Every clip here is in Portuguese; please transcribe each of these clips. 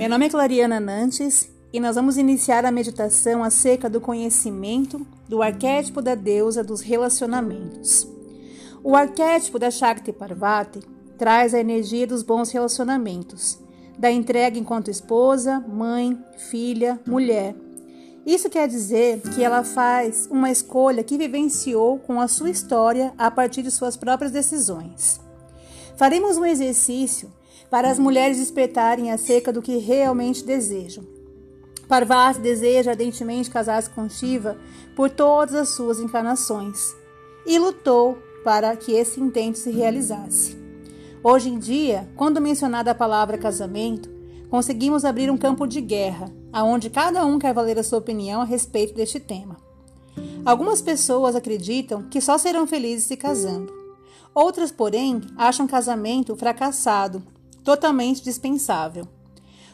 Meu nome é Clariana Nantes e nós vamos iniciar a meditação acerca do conhecimento do arquétipo da deusa dos relacionamentos. O arquétipo da Shakti Parvati traz a energia dos bons relacionamentos, da entrega enquanto esposa, mãe, filha, mulher. Isso quer dizer que ela faz uma escolha que vivenciou com a sua história a partir de suas próprias decisões. Faremos um exercício para as mulheres despertarem acerca do que realmente desejam. Parvati deseja ardentemente casar-se com Shiva por todas as suas encarnações e lutou para que esse intento se realizasse. Hoje em dia, quando mencionada a palavra casamento, conseguimos abrir um campo de guerra, aonde cada um quer valer a sua opinião a respeito deste tema. Algumas pessoas acreditam que só serão felizes se casando. Outras, porém, acham casamento fracassado, totalmente dispensável.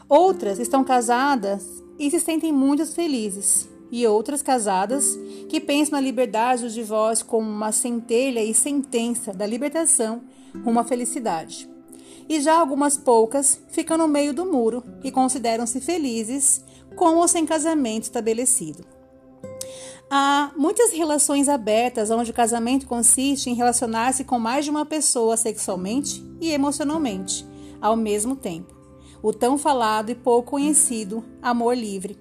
Outras estão casadas e se sentem muito felizes, e outras casadas que pensam na liberdade do divórcio como uma centelha e sentença da libertação à felicidade. E já algumas poucas ficam no meio do muro e consideram-se felizes com ou sem casamento estabelecido. Há muitas relações abertas onde o casamento consiste em relacionar-se com mais de uma pessoa sexualmente e emocionalmente ao mesmo tempo. O tão falado e pouco conhecido amor livre.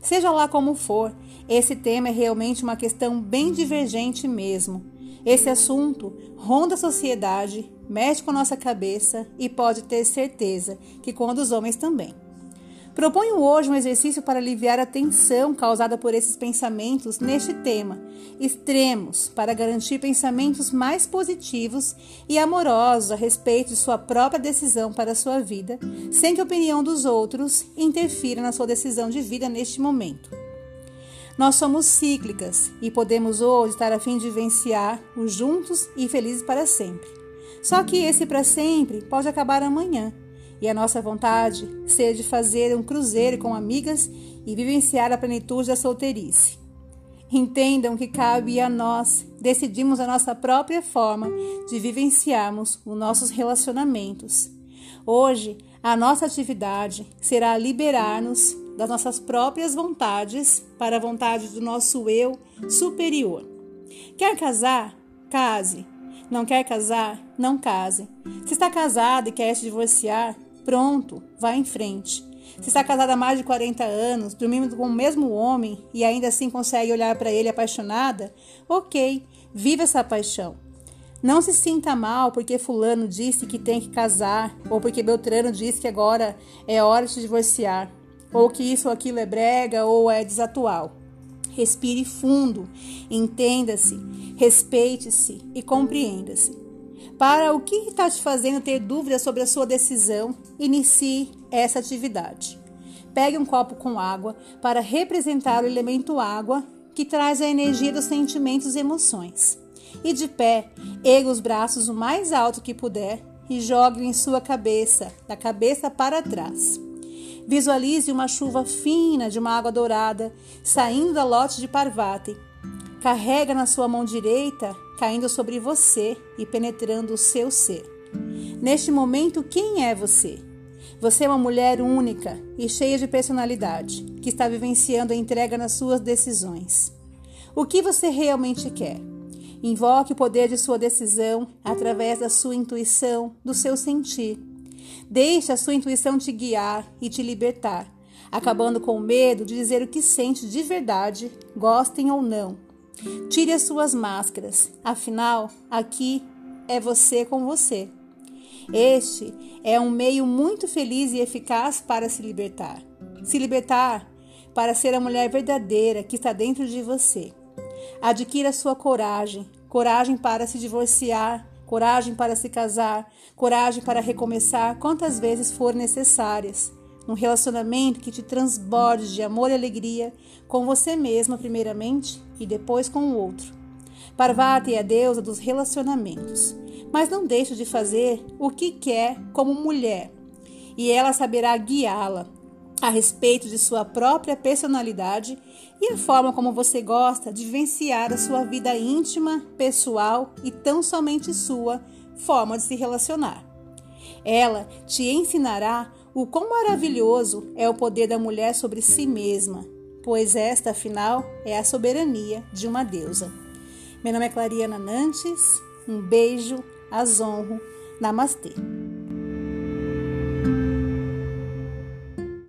Seja lá como for, esse tema é realmente uma questão bem divergente mesmo. Esse assunto ronda a sociedade, mexe com a nossa cabeça e pode ter certeza que com a dos homens também. Proponho hoje um exercício para aliviar a tensão causada por esses pensamentos neste tema, extremos, para garantir pensamentos mais positivos e amorosos a respeito de sua própria decisão para a sua vida, sem que a opinião dos outros interfira na sua decisão de vida neste momento. Nós somos cíclicas e podemos hoje estar a fim de vivenciar os juntos e felizes para sempre. Só que esse para sempre pode acabar amanhã e a nossa vontade ser de fazer um cruzeiro com amigas e vivenciar a plenitude da solteirice. Entendam que cabe a nós decidirmos a nossa própria forma de vivenciarmos os nossos relacionamentos. Hoje, a nossa atividade será liberar-nos das nossas próprias vontades para a vontade do nosso eu superior. Quer casar? Case. Não quer casar? Não case. Se está casado e quer se divorciar, Pronto, vá em frente. Se está casada há mais de 40 anos, dormindo com o mesmo homem e ainda assim consegue olhar para ele apaixonada, ok, viva essa paixão. Não se sinta mal porque Fulano disse que tem que casar, ou porque Beltrano disse que agora é hora de divorciar, ou que isso ou aquilo é brega ou é desatual. Respire fundo, entenda-se, respeite-se e compreenda-se. Para o que está te fazendo ter dúvidas sobre a sua decisão, inicie essa atividade. Pegue um copo com água para representar o elemento água, que traz a energia dos sentimentos e emoções. E de pé, erga os braços o mais alto que puder e jogue em sua cabeça, da cabeça para trás. Visualize uma chuva fina de uma água dourada saindo da lote de Parvati. Carrega na sua mão direita caindo sobre você e penetrando o seu ser. Neste momento, quem é você? Você é uma mulher única e cheia de personalidade, que está vivenciando a entrega nas suas decisões. O que você realmente quer? Invoque o poder de sua decisão através da sua intuição, do seu sentir. Deixe a sua intuição te guiar e te libertar, acabando com o medo de dizer o que sente de verdade, gostem ou não, Tire as suas máscaras, afinal, aqui é você com você. Este é um meio muito feliz e eficaz para se libertar. Se libertar para ser a mulher verdadeira que está dentro de você. Adquira sua coragem, coragem para se divorciar, coragem para se casar, coragem para recomeçar quantas vezes for necessárias um relacionamento que te transborde de amor e alegria com você mesma, primeiramente, e depois com o outro. Parvati é a deusa dos relacionamentos, mas não deixe de fazer o que quer como mulher, e ela saberá guiá-la a respeito de sua própria personalidade e a forma como você gosta de vivenciar a sua vida íntima, pessoal e tão somente sua forma de se relacionar. Ela te ensinará o quão maravilhoso é o poder da mulher sobre si mesma, pois esta, afinal, é a soberania de uma deusa. Meu nome é Clariana Nantes, um beijo, as honro, namastê.